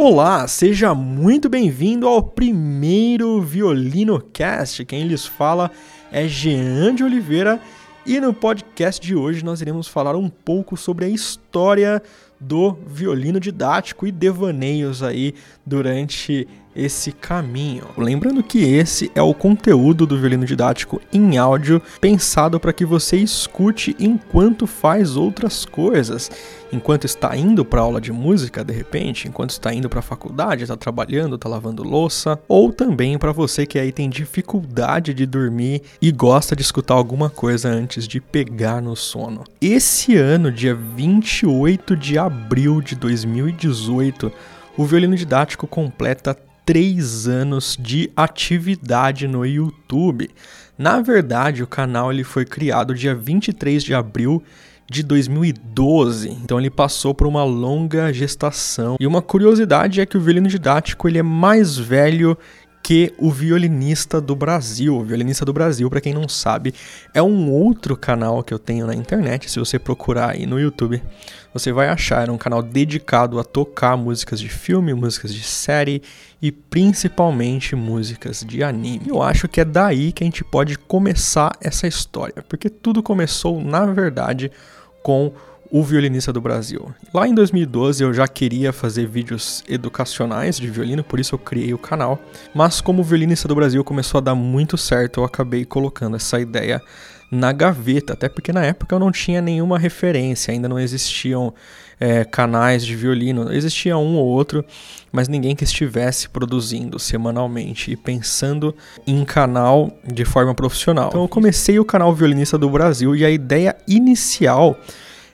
Olá, seja muito bem-vindo ao primeiro Violino Cast. Quem lhes fala é Jean de Oliveira e no podcast de hoje nós iremos falar um pouco sobre a história do violino didático e devaneios aí durante esse caminho. Lembrando que esse é o conteúdo do violino didático em áudio pensado para que você escute enquanto faz outras coisas, enquanto está indo para aula de música de repente, enquanto está indo para a faculdade, está trabalhando, está lavando louça, ou também para você que aí tem dificuldade de dormir e gosta de escutar alguma coisa antes de pegar no sono. Esse ano, dia 28 de abril de 2018, o violino didático completa três anos de atividade no YouTube. Na verdade, o canal ele foi criado dia 23 de abril de 2012. Então ele passou por uma longa gestação. E uma curiosidade é que o violino didático ele é mais velho que o Violinista do Brasil. O Violinista do Brasil, para quem não sabe, é um outro canal que eu tenho na internet. Se você procurar aí no YouTube, você vai achar. É um canal dedicado a tocar músicas de filme, músicas de série e principalmente músicas de anime. Eu acho que é daí que a gente pode começar essa história, porque tudo começou, na verdade, com o violinista do Brasil. Lá em 2012 eu já queria fazer vídeos educacionais de violino, por isso eu criei o canal. Mas como o violinista do Brasil começou a dar muito certo, eu acabei colocando essa ideia na gaveta, até porque na época eu não tinha nenhuma referência, ainda não existiam é, canais de violino, existia um ou outro, mas ninguém que estivesse produzindo semanalmente e pensando em canal de forma profissional. Então eu comecei o canal Violinista do Brasil e a ideia inicial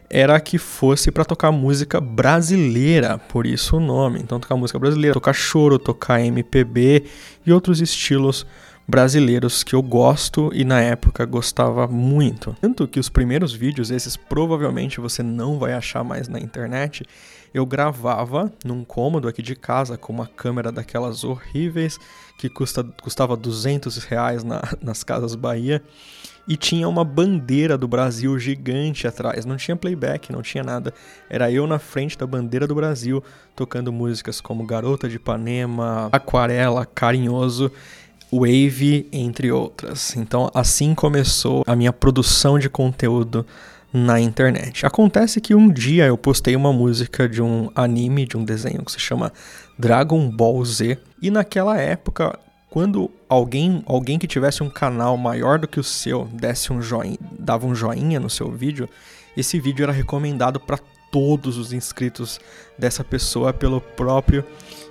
era que fosse para tocar música brasileira, por isso o nome. Então tocar música brasileira, tocar choro, tocar MPB e outros estilos brasileiros que eu gosto e na época gostava muito. Tanto que os primeiros vídeos, esses provavelmente você não vai achar mais na internet, eu gravava num cômodo aqui de casa com uma câmera daquelas horríveis que custa, custava 200 reais na, nas casas Bahia e tinha uma bandeira do Brasil gigante atrás. Não tinha playback, não tinha nada. Era eu na frente da bandeira do Brasil tocando músicas como Garota de Ipanema, Aquarela, Carinhoso. Wave, entre outras. Então, assim começou a minha produção de conteúdo na internet. Acontece que um dia eu postei uma música de um anime, de um desenho que se chama Dragon Ball Z, e naquela época quando alguém, alguém que tivesse um canal maior do que o seu desse um joinha, dava um joinha no seu vídeo, esse vídeo era recomendado para todos os inscritos dessa pessoa pelo próprio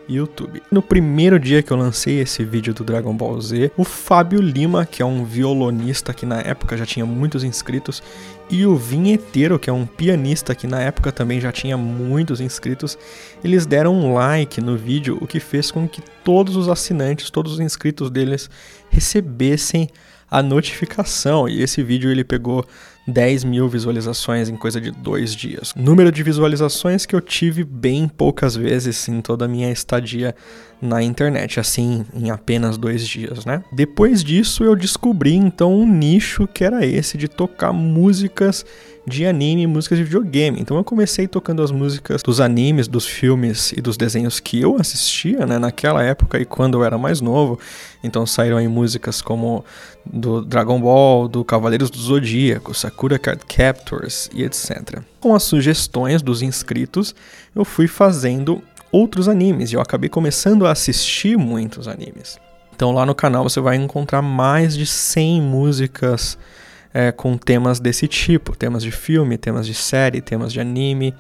YouTube. No primeiro dia que eu lancei esse vídeo do Dragon Ball Z, o Fábio Lima, que é um violonista que na época já tinha muitos inscritos, e o Vinheteiro, que é um pianista que na época também já tinha muitos inscritos, eles deram um like no vídeo, o que fez com que todos os assinantes, todos os inscritos deles recebessem a notificação. E esse vídeo ele pegou 10 mil visualizações em coisa de dois dias. Número de visualizações que eu tive bem poucas vezes em toda a minha estadia na internet, assim, em apenas dois dias, né? Depois disso, eu descobri então um nicho que era esse de tocar músicas de anime, músicas de videogame. Então eu comecei tocando as músicas dos animes, dos filmes e dos desenhos que eu assistia, né, naquela época e quando eu era mais novo. Então saíram aí músicas como do Dragon Ball, do Cavaleiros do Zodíaco, Sakura Card Captors e etc. Com as sugestões dos inscritos, eu fui fazendo outros animes e eu acabei começando a assistir muitos animes. Então lá no canal você vai encontrar mais de 100 músicas é, com temas desse tipo, temas de filme, temas de série, temas de anime.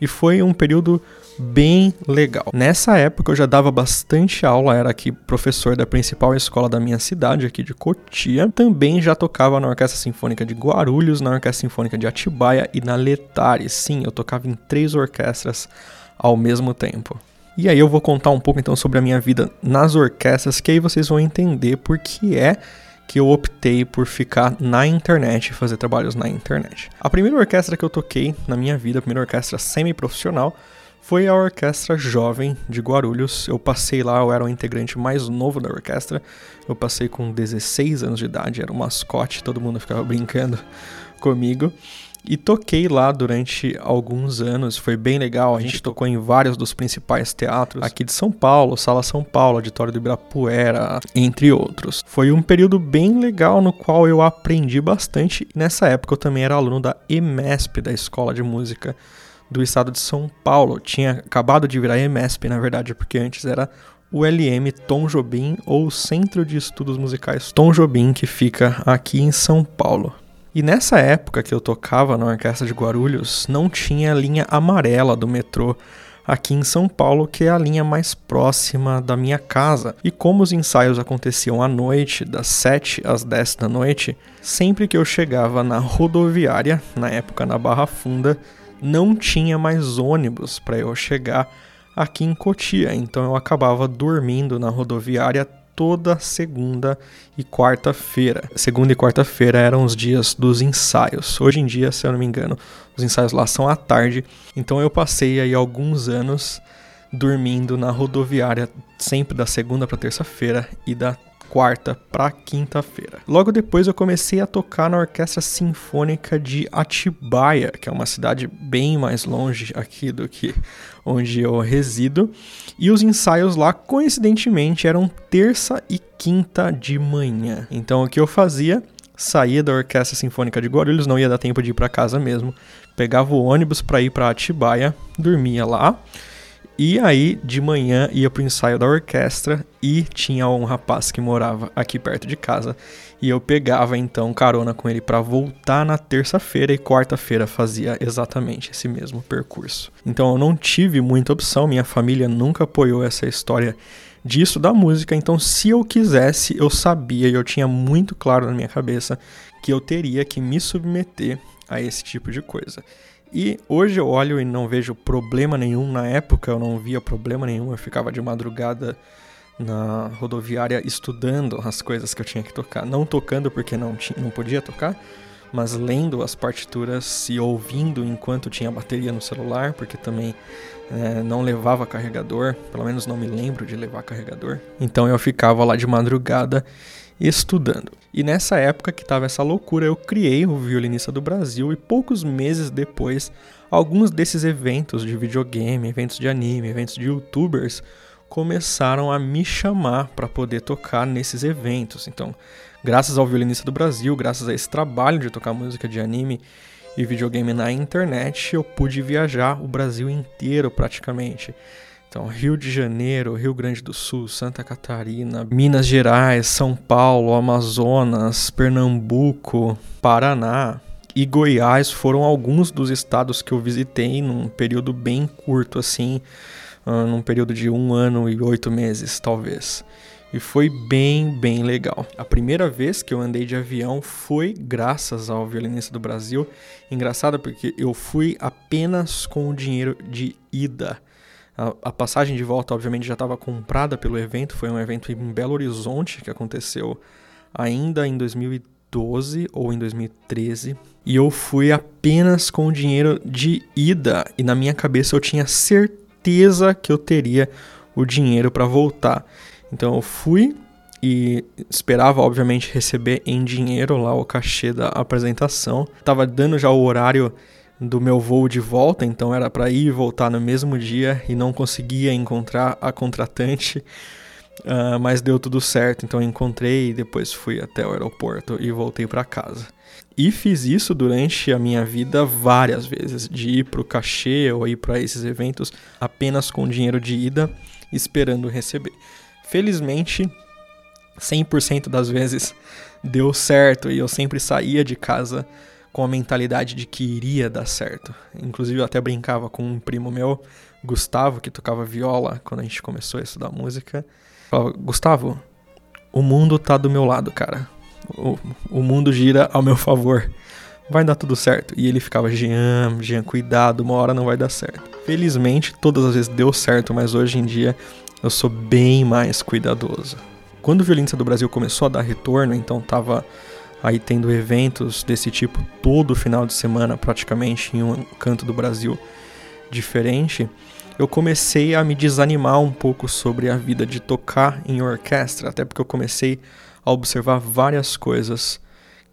E foi um período bem legal. Nessa época eu já dava bastante aula, era aqui professor da principal escola da minha cidade, aqui de Cotia. Também já tocava na Orquestra Sinfônica de Guarulhos, na Orquestra Sinfônica de Atibaia e na Letare. Sim, eu tocava em três orquestras ao mesmo tempo. E aí eu vou contar um pouco então sobre a minha vida nas orquestras, que aí vocês vão entender por que é que eu optei por ficar na internet e fazer trabalhos na internet. A primeira orquestra que eu toquei na minha vida, a primeira orquestra semi-profissional, foi a Orquestra Jovem de Guarulhos. Eu passei lá, eu era o integrante mais novo da orquestra. Eu passei com 16 anos de idade, era um mascote, todo mundo ficava brincando comigo. E toquei lá durante alguns anos, foi bem legal. A gente tocou em vários dos principais teatros aqui de São Paulo, Sala São Paulo, Auditório do Ibirapuera, entre outros. Foi um período bem legal no qual eu aprendi bastante. Nessa época eu também era aluno da EMESP, da Escola de Música do Estado de São Paulo. Tinha acabado de virar EMESP, na verdade, porque antes era o LM Tom Jobim ou Centro de Estudos Musicais Tom Jobim, que fica aqui em São Paulo. E nessa época que eu tocava na Orquestra de Guarulhos, não tinha a linha amarela do metrô aqui em São Paulo, que é a linha mais próxima da minha casa. E como os ensaios aconteciam à noite, das 7 às 10 da noite, sempre que eu chegava na rodoviária, na época na Barra Funda, não tinha mais ônibus para eu chegar aqui em Cotia, então eu acabava dormindo na rodoviária toda segunda e quarta-feira. Segunda e quarta-feira eram os dias dos ensaios. Hoje em dia, se eu não me engano, os ensaios lá são à tarde. Então eu passei aí alguns anos dormindo na rodoviária, sempre da segunda para terça-feira e da quarta para quinta-feira. Logo depois eu comecei a tocar na Orquestra Sinfônica de Atibaia, que é uma cidade bem mais longe aqui do que onde eu resido, e os ensaios lá coincidentemente eram terça e quinta de manhã. Então o que eu fazia? Saía da Orquestra Sinfônica de Guarulhos, não ia dar tempo de ir para casa mesmo. Pegava o ônibus para ir para Atibaia, dormia lá e aí, de manhã, ia pro ensaio da orquestra e tinha um rapaz que morava aqui perto de casa. E eu pegava então carona com ele para voltar na terça-feira e quarta-feira fazia exatamente esse mesmo percurso. Então eu não tive muita opção, minha família nunca apoiou essa história disso da música, então se eu quisesse, eu sabia e eu tinha muito claro na minha cabeça que eu teria que me submeter a esse tipo de coisa. E hoje eu olho e não vejo problema nenhum. Na época eu não via problema nenhum. Eu ficava de madrugada na rodoviária estudando as coisas que eu tinha que tocar. Não tocando porque não, tinha, não podia tocar, mas lendo as partituras e ouvindo enquanto tinha bateria no celular, porque também é, não levava carregador. Pelo menos não me lembro de levar carregador. Então eu ficava lá de madrugada estudando. E nessa época que estava essa loucura, eu criei o Violinista do Brasil e poucos meses depois, alguns desses eventos de videogame, eventos de anime, eventos de youtubers começaram a me chamar para poder tocar nesses eventos. Então, graças ao Violinista do Brasil, graças a esse trabalho de tocar música de anime e videogame na internet, eu pude viajar o Brasil inteiro praticamente. Então, Rio de Janeiro, Rio Grande do Sul, Santa Catarina, Minas Gerais, São Paulo, Amazonas, Pernambuco, Paraná e Goiás foram alguns dos estados que eu visitei num período bem curto, assim, uh, num período de um ano e oito meses, talvez. E foi bem, bem legal. A primeira vez que eu andei de avião foi graças ao Violinista do Brasil. Engraçado porque eu fui apenas com o dinheiro de ida. A, a passagem de volta, obviamente, já estava comprada pelo evento. Foi um evento em Belo Horizonte que aconteceu ainda em 2012 ou em 2013. E eu fui apenas com o dinheiro de ida. E na minha cabeça eu tinha certeza que eu teria o dinheiro para voltar. Então eu fui e esperava, obviamente, receber em dinheiro lá o cachê da apresentação. Tava dando já o horário do meu voo de volta, então era para ir e voltar no mesmo dia e não conseguia encontrar a contratante, uh, mas deu tudo certo, então encontrei e depois fui até o aeroporto e voltei para casa. E fiz isso durante a minha vida várias vezes, de ir para o cachê ou ir para esses eventos apenas com dinheiro de ida, esperando receber. Felizmente, 100% das vezes deu certo e eu sempre saía de casa com a mentalidade de que iria dar certo. Inclusive eu até brincava com um primo meu, Gustavo, que tocava viola quando a gente começou a estudar música. Falava, Gustavo, o mundo tá do meu lado, cara. O, o mundo gira ao meu favor. Vai dar tudo certo. E ele ficava, Jean, Jean, cuidado, uma hora não vai dar certo. Felizmente, todas as vezes deu certo, mas hoje em dia eu sou bem mais cuidadoso. Quando o Violinista do Brasil começou a dar retorno, então tava aí tendo eventos desse tipo todo final de semana, praticamente em um canto do Brasil diferente, eu comecei a me desanimar um pouco sobre a vida de tocar em orquestra, até porque eu comecei a observar várias coisas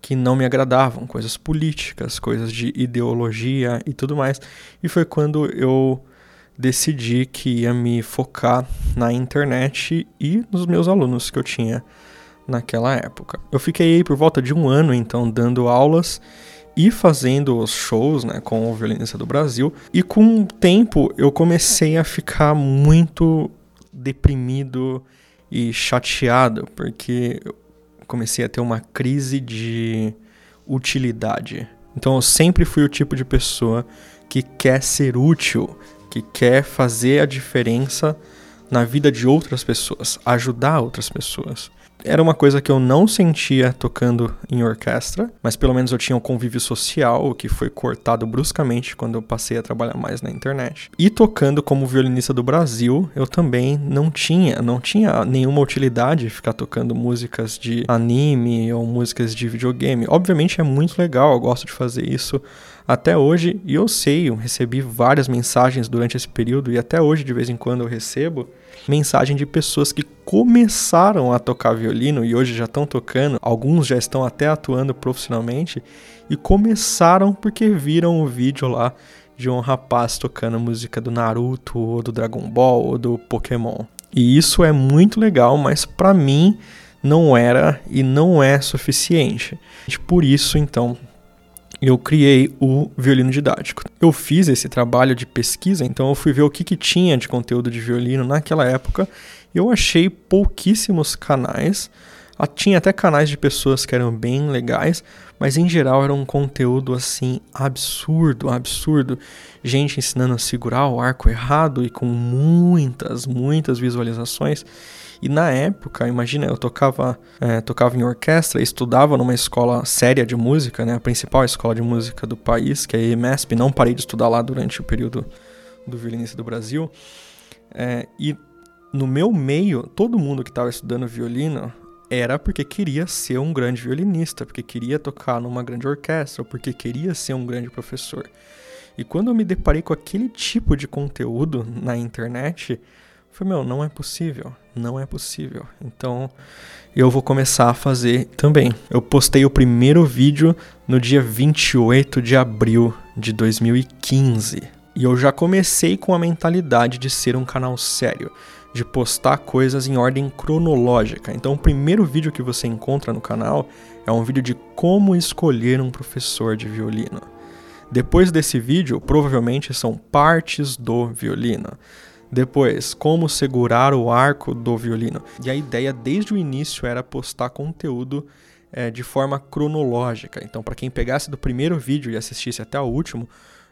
que não me agradavam, coisas políticas, coisas de ideologia e tudo mais. E foi quando eu decidi que ia me focar na internet e nos meus alunos que eu tinha naquela época. Eu fiquei aí por volta de um ano então dando aulas e fazendo os shows né, com o Violinista do Brasil. E com o tempo eu comecei a ficar muito deprimido e chateado, porque eu comecei a ter uma crise de utilidade. Então eu sempre fui o tipo de pessoa que quer ser útil, que quer fazer a diferença na vida de outras pessoas, ajudar outras pessoas era uma coisa que eu não sentia tocando em orquestra, mas pelo menos eu tinha um convívio social, que foi cortado bruscamente quando eu passei a trabalhar mais na internet. E tocando como violinista do Brasil, eu também não tinha, não tinha nenhuma utilidade ficar tocando músicas de anime ou músicas de videogame. Obviamente é muito legal, eu gosto de fazer isso até hoje, e eu sei, eu recebi várias mensagens durante esse período, e até hoje de vez em quando eu recebo mensagem de pessoas que começaram a tocar violino e hoje já estão tocando, alguns já estão até atuando profissionalmente, e começaram porque viram o vídeo lá de um rapaz tocando música do Naruto, ou do Dragon Ball, ou do Pokémon. E isso é muito legal, mas para mim não era e não é suficiente. Por isso, então, eu criei o violino didático. Eu fiz esse trabalho de pesquisa, então eu fui ver o que, que tinha de conteúdo de violino naquela época. Eu achei pouquíssimos canais. Ah, tinha até canais de pessoas que eram bem legais, mas em geral era um conteúdo assim absurdo, absurdo. Gente ensinando a segurar o arco errado e com muitas, muitas visualizações. E na época, imagina, eu tocava, é, tocava em orquestra, estudava numa escola séria de música, né, a principal escola de música do país, que é a EMESP, não parei de estudar lá durante o período do violinista do Brasil. É, e no meu meio, todo mundo que estava estudando violino era porque queria ser um grande violinista, porque queria tocar numa grande orquestra, porque queria ser um grande professor. E quando eu me deparei com aquele tipo de conteúdo na internet, foi meu, não é possível, não é possível. Então eu vou começar a fazer também. Eu postei o primeiro vídeo no dia 28 de abril de 2015. E eu já comecei com a mentalidade de ser um canal sério, de postar coisas em ordem cronológica. Então o primeiro vídeo que você encontra no canal é um vídeo de como escolher um professor de violino. Depois desse vídeo, provavelmente são partes do violino. Depois, como segurar o arco do violino. E a ideia desde o início era postar conteúdo é, de forma cronológica. Então, para quem pegasse do primeiro vídeo e assistisse até o último,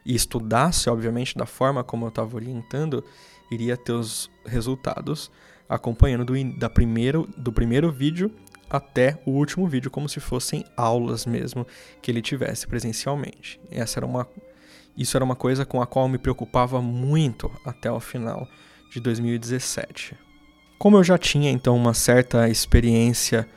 e estudasse, obviamente, da forma como eu estava orientando, iria ter os resultados acompanhando do, da primeiro, do primeiro vídeo até o último vídeo, como se fossem aulas mesmo que ele tivesse presencialmente. Essa era uma isso era uma coisa com a qual me preocupava muito até o final de 2017. Como eu já tinha então uma certa experiência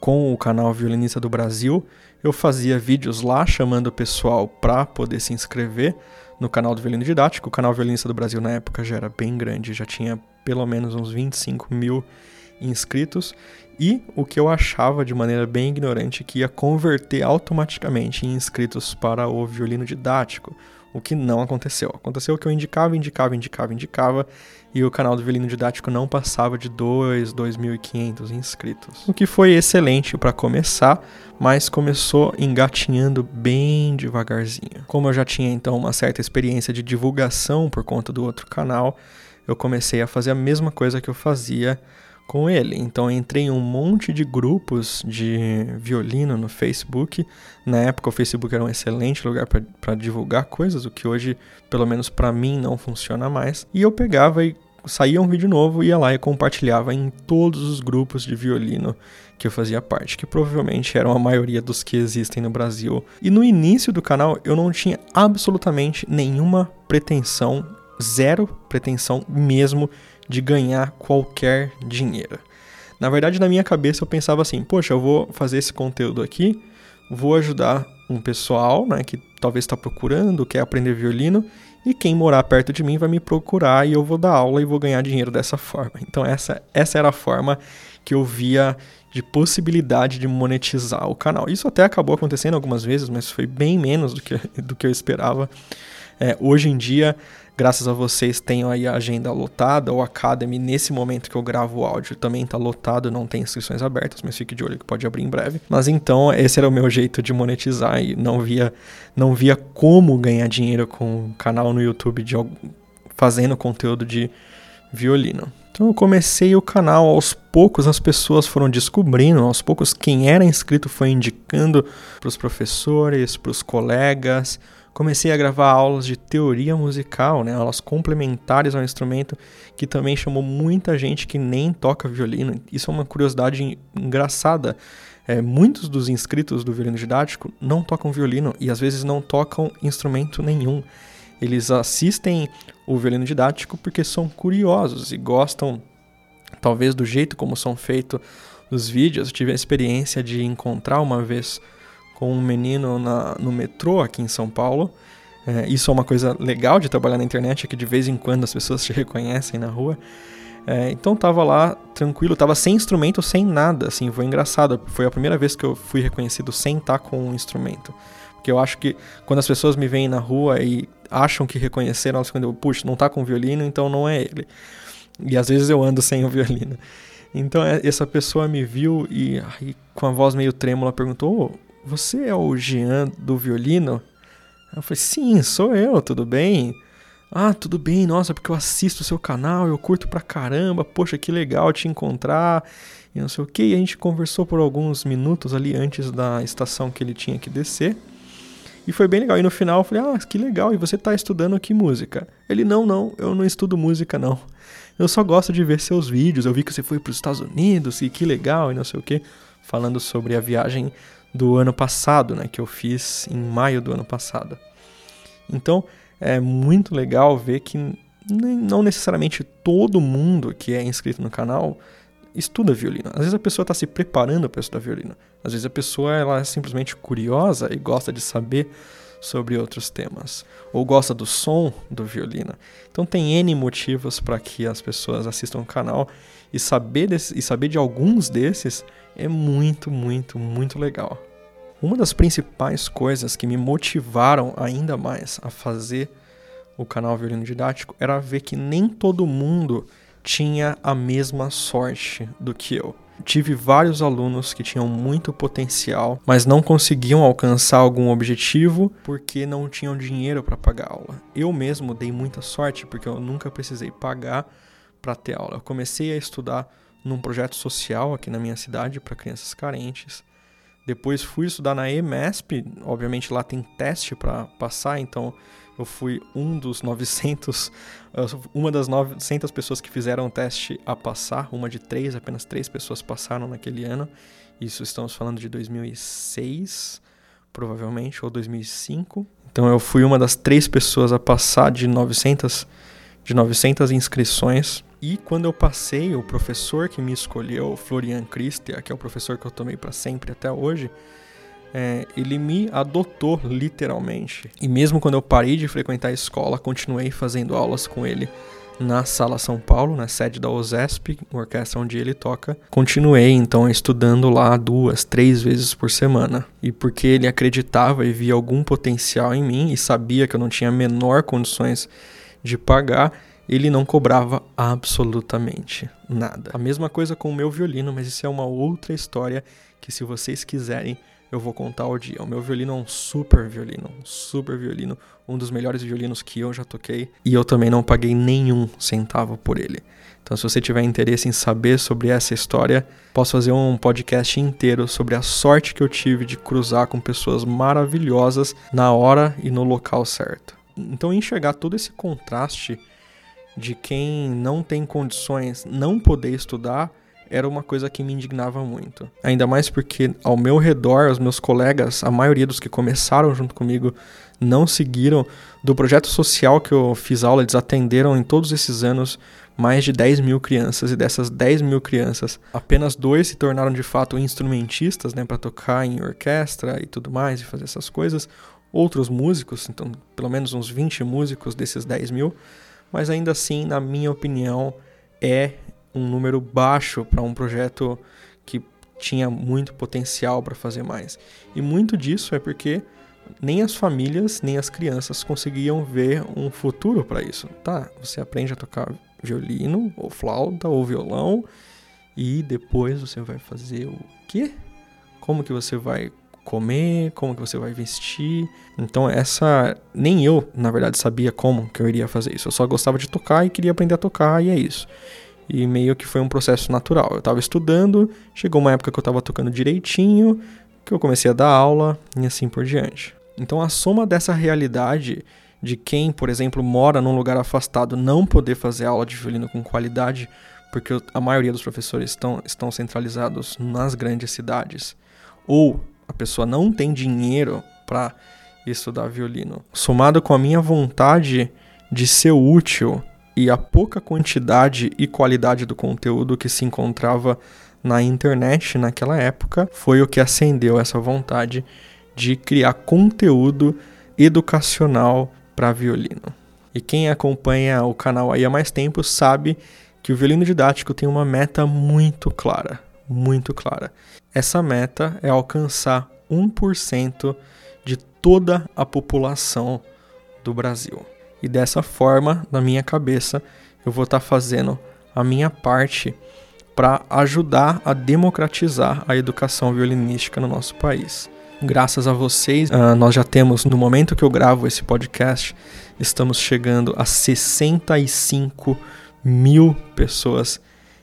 com o canal Violinista do Brasil, eu fazia vídeos lá chamando o pessoal para poder se inscrever no canal do Violino Didático. O canal Violinista do Brasil na época já era bem grande, já tinha pelo menos uns 25 mil inscritos. E o que eu achava de maneira bem ignorante que ia converter automaticamente em inscritos para o violino didático, o que não aconteceu. Aconteceu que eu indicava, indicava, indicava, indicava, e o canal do Violino Didático não passava de 2, 2.500 inscritos. O que foi excelente para começar, mas começou engatinhando bem devagarzinho. Como eu já tinha então uma certa experiência de divulgação por conta do outro canal, eu comecei a fazer a mesma coisa que eu fazia com ele. Então entrei em um monte de grupos de violino no Facebook. Na época o Facebook era um excelente lugar para divulgar coisas, o que hoje, pelo menos para mim, não funciona mais. E eu pegava e saía um vídeo novo, ia lá e compartilhava em todos os grupos de violino que eu fazia parte, que provavelmente eram a maioria dos que existem no Brasil. E no início do canal eu não tinha absolutamente nenhuma pretensão, zero pretensão mesmo de ganhar qualquer dinheiro. Na verdade, na minha cabeça eu pensava assim: poxa, eu vou fazer esse conteúdo aqui, vou ajudar um pessoal né, que talvez está procurando, quer aprender violino, e quem morar perto de mim vai me procurar e eu vou dar aula e vou ganhar dinheiro dessa forma. Então essa, essa era a forma que eu via de possibilidade de monetizar o canal. Isso até acabou acontecendo algumas vezes, mas foi bem menos do que, do que eu esperava. É, hoje em dia, graças a vocês, tenho aí a agenda lotada. O Academy, nesse momento que eu gravo o áudio, também está lotado, não tem inscrições abertas, mas fique de olho que pode abrir em breve. Mas então, esse era o meu jeito de monetizar e não via, não via como ganhar dinheiro com o canal no YouTube de, fazendo conteúdo de violino. Então eu comecei o canal, aos poucos as pessoas foram descobrindo, aos poucos quem era inscrito foi indicando para os professores, para os colegas. Comecei a gravar aulas de teoria musical, né, aulas complementares ao instrumento, que também chamou muita gente que nem toca violino. Isso é uma curiosidade engraçada. É, muitos dos inscritos do violino didático não tocam violino e às vezes não tocam instrumento nenhum. Eles assistem o violino didático porque são curiosos e gostam, talvez, do jeito como são feitos os vídeos. Eu tive a experiência de encontrar uma vez com um menino na, no metrô aqui em São Paulo. É, isso é uma coisa legal de trabalhar na internet, é que de vez em quando as pessoas te reconhecem na rua. É, então tava lá tranquilo, tava sem instrumento, sem nada, assim, foi engraçado. Foi a primeira vez que eu fui reconhecido sem estar com um instrumento. Porque eu acho que quando as pessoas me veem na rua e acham que reconheceram, elas eu, puxa, não tá com violino, então não é ele. E às vezes eu ando sem o violino. Então é, essa pessoa me viu e, e com a voz meio trêmula perguntou: oh, Você é o Jean do violino? Eu falei: Sim, sou eu, tudo bem? Ah, tudo bem, nossa, porque eu assisto o seu canal, eu curto pra caramba, poxa, que legal te encontrar e não sei o que. E a gente conversou por alguns minutos ali antes da estação que ele tinha que descer. E foi bem legal. E no final eu falei, ah, que legal, e você está estudando que música? Ele, não, não, eu não estudo música, não. Eu só gosto de ver seus vídeos. Eu vi que você foi para os Estados Unidos e que legal, e não sei o que. Falando sobre a viagem do ano passado, né? Que eu fiz em maio do ano passado. Então, é muito legal ver que não necessariamente todo mundo que é inscrito no canal estuda violino. Às vezes a pessoa está se preparando para estudar violino. Às vezes a pessoa ela é simplesmente curiosa e gosta de saber sobre outros temas, ou gosta do som do violino. Então tem N motivos para que as pessoas assistam o canal e saber, desse, e saber de alguns desses é muito, muito, muito legal. Uma das principais coisas que me motivaram ainda mais a fazer o canal Violino Didático era ver que nem todo mundo tinha a mesma sorte do que eu. Tive vários alunos que tinham muito potencial, mas não conseguiam alcançar algum objetivo porque não tinham dinheiro para pagar aula. Eu mesmo dei muita sorte porque eu nunca precisei pagar para ter aula. Eu comecei a estudar num projeto social aqui na minha cidade para crianças carentes. Depois fui estudar na EMESP, obviamente lá tem teste para passar, então eu fui um dos 900, uma das 900 pessoas que fizeram o teste a passar, uma de três, apenas três pessoas passaram naquele ano. Isso estamos falando de 2006, provavelmente, ou 2005. Então eu fui uma das três pessoas a passar de 900, de 900 inscrições. E quando eu passei, o professor que me escolheu, Florian Christia, que é o professor que eu tomei para sempre até hoje, é, ele me adotou literalmente. E mesmo quando eu parei de frequentar a escola, continuei fazendo aulas com ele na Sala São Paulo, na sede da OSESP, orquestra onde ele toca. Continuei então estudando lá duas, três vezes por semana. E porque ele acreditava e via algum potencial em mim e sabia que eu não tinha menor condições de pagar, ele não cobrava absolutamente nada. A mesma coisa com o meu violino, mas isso é uma outra história que se vocês quiserem eu vou contar o dia. O meu violino é um super violino, um super violino, um dos melhores violinos que eu já toquei, e eu também não paguei nenhum centavo por ele. Então, se você tiver interesse em saber sobre essa história, posso fazer um podcast inteiro sobre a sorte que eu tive de cruzar com pessoas maravilhosas na hora e no local certo. Então, enxergar todo esse contraste de quem não tem condições não poder estudar era uma coisa que me indignava muito. Ainda mais porque ao meu redor, os meus colegas, a maioria dos que começaram junto comigo, não seguiram do projeto social que eu fiz aula, eles atenderam em todos esses anos mais de 10 mil crianças, e dessas 10 mil crianças, apenas dois se tornaram de fato instrumentistas, né, para tocar em orquestra e tudo mais, e fazer essas coisas. outros músicos, então pelo menos uns 20 músicos desses 10 mil, mas ainda assim, na minha opinião, é um número baixo para um projeto que tinha muito potencial para fazer mais. E muito disso é porque nem as famílias, nem as crianças conseguiam ver um futuro para isso. Tá, você aprende a tocar violino, ou flauta, ou violão, e depois você vai fazer o quê? Como que você vai comer, como que você vai vestir. Então essa nem eu, na verdade, sabia como que eu iria fazer isso. Eu só gostava de tocar e queria aprender a tocar e é isso. E meio que foi um processo natural. Eu estava estudando, chegou uma época que eu estava tocando direitinho, que eu comecei a dar aula e assim por diante. Então a soma dessa realidade de quem, por exemplo, mora num lugar afastado não poder fazer aula de violino com qualidade, porque a maioria dos professores estão, estão centralizados nas grandes cidades, ou a pessoa não tem dinheiro para estudar violino, somado com a minha vontade de ser útil e a pouca quantidade e qualidade do conteúdo que se encontrava na internet naquela época, foi o que acendeu essa vontade de criar conteúdo educacional para violino. E quem acompanha o canal aí há mais tempo sabe que o violino didático tem uma meta muito clara, muito clara. Essa meta é alcançar 1% de toda a população do Brasil. E dessa forma, na minha cabeça, eu vou estar tá fazendo a minha parte para ajudar a democratizar a educação violinística no nosso país. Graças a vocês, uh, nós já temos, no momento que eu gravo esse podcast, estamos chegando a 65 mil pessoas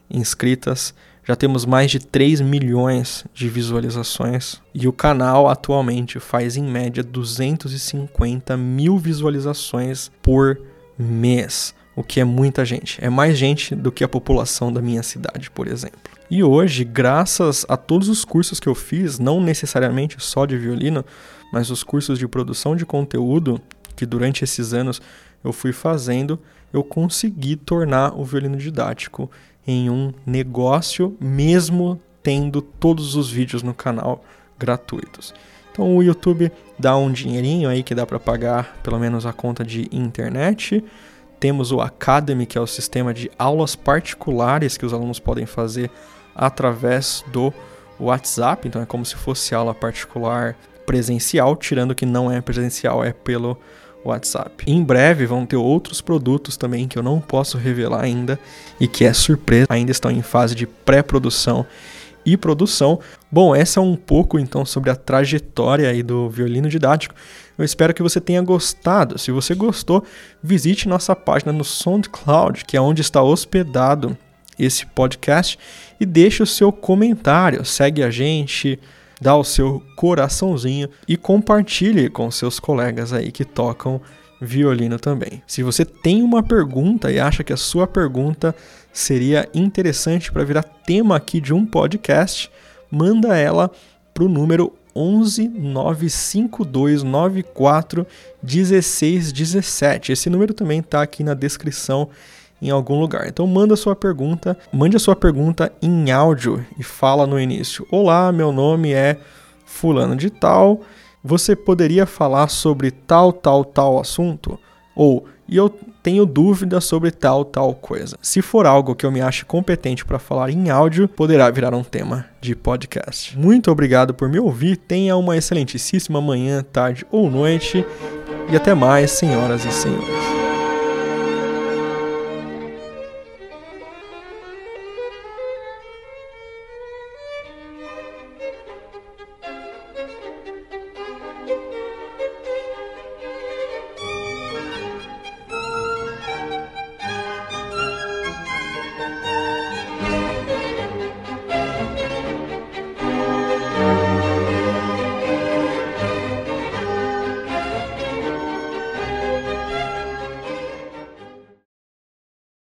inscritas já temos mais de 3 milhões de visualizações e o canal atualmente faz em média 250 mil visualizações por mês, o que é muita gente. É mais gente do que a população da minha cidade, por exemplo. E hoje, graças a todos os cursos que eu fiz, não necessariamente só de violino, mas os cursos de produção de conteúdo que durante esses anos eu fui fazendo, eu consegui tornar o violino didático em um negócio, mesmo tendo todos os vídeos no canal gratuitos. Então o YouTube dá um dinheirinho aí que dá para pagar pelo menos a conta de internet. Temos o Academy, que é o sistema de aulas particulares que os alunos podem fazer através do WhatsApp, então é como se fosse aula particular presencial, tirando que não é presencial, é pelo WhatsApp. Em breve vão ter outros produtos também que eu não posso revelar ainda e que é surpresa, ainda estão em fase de pré-produção e produção. Bom, essa é um pouco então sobre a trajetória aí do violino didático. Eu espero que você tenha gostado. Se você gostou, visite nossa página no SoundCloud, que é onde está hospedado esse podcast, e deixe o seu comentário. Segue a gente, dá o seu coraçãozinho e compartilhe com seus colegas aí que tocam violino também. Se você tem uma pergunta e acha que a sua pergunta seria interessante para virar tema aqui de um podcast, manda ela para o número 11 95294 1617. Esse número também está aqui na descrição em algum lugar. Então manda sua pergunta, mande a sua pergunta em áudio e fala no início: "Olá, meu nome é fulano de tal. Você poderia falar sobre tal, tal, tal assunto?" Ou e eu tenho dúvida sobre tal, tal coisa. Se for algo que eu me ache competente para falar em áudio, poderá virar um tema de podcast. Muito obrigado por me ouvir. Tenha uma excelentíssima manhã, tarde ou noite. E até mais, senhoras e senhores.